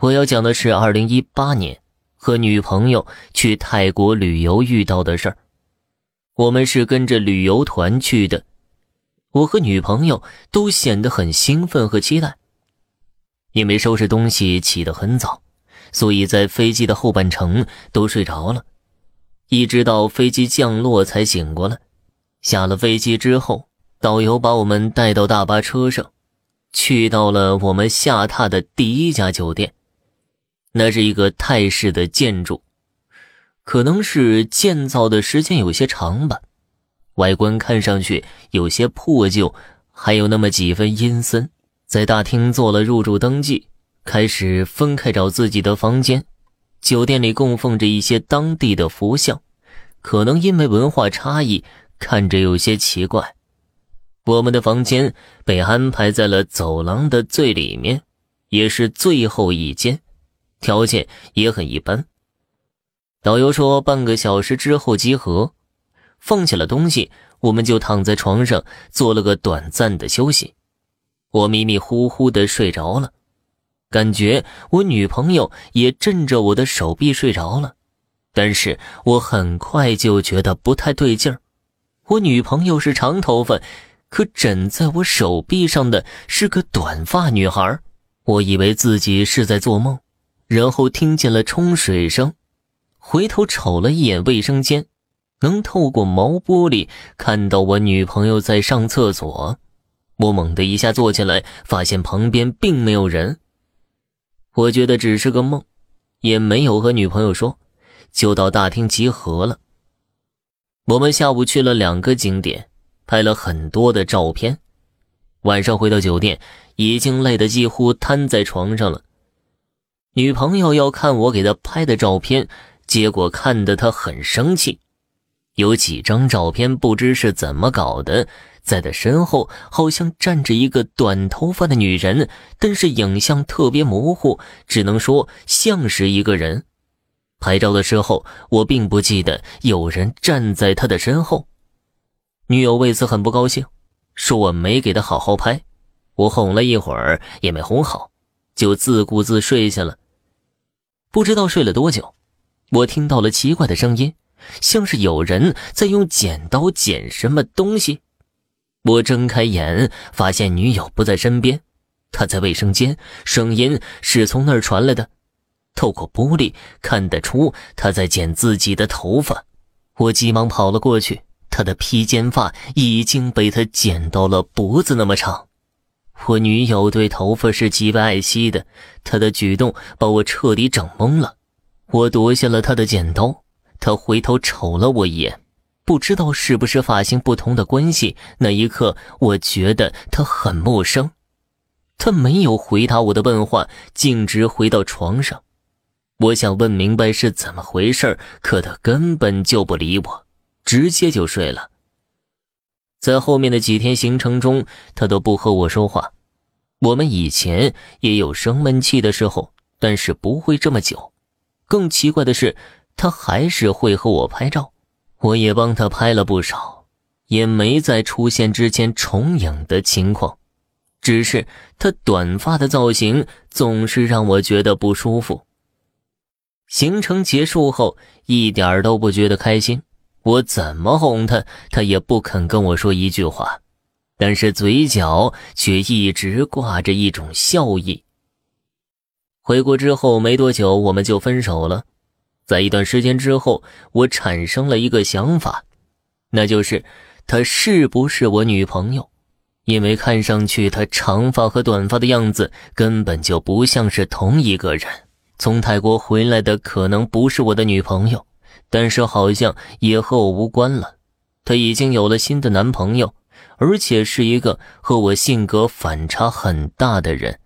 我要讲的是二零一八年和女朋友去泰国旅游遇到的事儿。我们是跟着旅游团去的，我和女朋友都显得很兴奋和期待。因为收拾东西起得很早，所以在飞机的后半程都睡着了，一直到飞机降落才醒过来。下了飞机之后，导游把我们带到大巴车上，去到了我们下榻的第一家酒店。那是一个泰式的建筑，可能是建造的时间有些长吧，外观看上去有些破旧，还有那么几分阴森。在大厅做了入住登记，开始分开找自己的房间。酒店里供奉着一些当地的佛像，可能因为文化差异，看着有些奇怪。我们的房间被安排在了走廊的最里面，也是最后一间，条件也很一般。导游说半个小时之后集合，放下了东西，我们就躺在床上做了个短暂的休息。我迷迷糊糊的睡着了，感觉我女朋友也枕着我的手臂睡着了，但是我很快就觉得不太对劲儿。我女朋友是长头发，可枕在我手臂上的是个短发女孩。我以为自己是在做梦，然后听见了冲水声，回头瞅了一眼卫生间，能透过毛玻璃看到我女朋友在上厕所。我猛地一下坐起来，发现旁边并没有人。我觉得只是个梦，也没有和女朋友说，就到大厅集合了。我们下午去了两个景点，拍了很多的照片。晚上回到酒店，已经累得几乎瘫在床上了。女朋友要看我给她拍的照片，结果看得她很生气。有几张照片不知是怎么搞的。在她身后好像站着一个短头发的女人，但是影像特别模糊，只能说像是一个人。拍照的时候，我并不记得有人站在他的身后。女友为此很不高兴，说我没给她好好拍。我哄了一会儿也没哄好，就自顾自睡下了。不知道睡了多久，我听到了奇怪的声音，像是有人在用剪刀剪什么东西。我睁开眼，发现女友不在身边，她在卫生间，声音是从那儿传来的。透过玻璃看得出她在剪自己的头发，我急忙跑了过去，她的披肩发已经被她剪到了脖子那么长。我女友对头发是极为爱惜的，她的举动把我彻底整懵了。我夺下了她的剪刀，她回头瞅了我一眼。不知道是不是发型不同的关系，那一刻我觉得他很陌生。他没有回答我的问话，径直回到床上。我想问明白是怎么回事，可他根本就不理我，直接就睡了。在后面的几天行程中，他都不和我说话。我们以前也有生闷气的时候，但是不会这么久。更奇怪的是，他还是会和我拍照。我也帮他拍了不少，也没再出现之前重影的情况，只是他短发的造型总是让我觉得不舒服。行程结束后，一点都不觉得开心，我怎么哄他，他也不肯跟我说一句话，但是嘴角却一直挂着一种笑意。回国之后没多久，我们就分手了。在一段时间之后，我产生了一个想法，那就是她是不是我女朋友？因为看上去她长发和短发的样子根本就不像是同一个人。从泰国回来的可能不是我的女朋友，但是好像也和我无关了。她已经有了新的男朋友，而且是一个和我性格反差很大的人。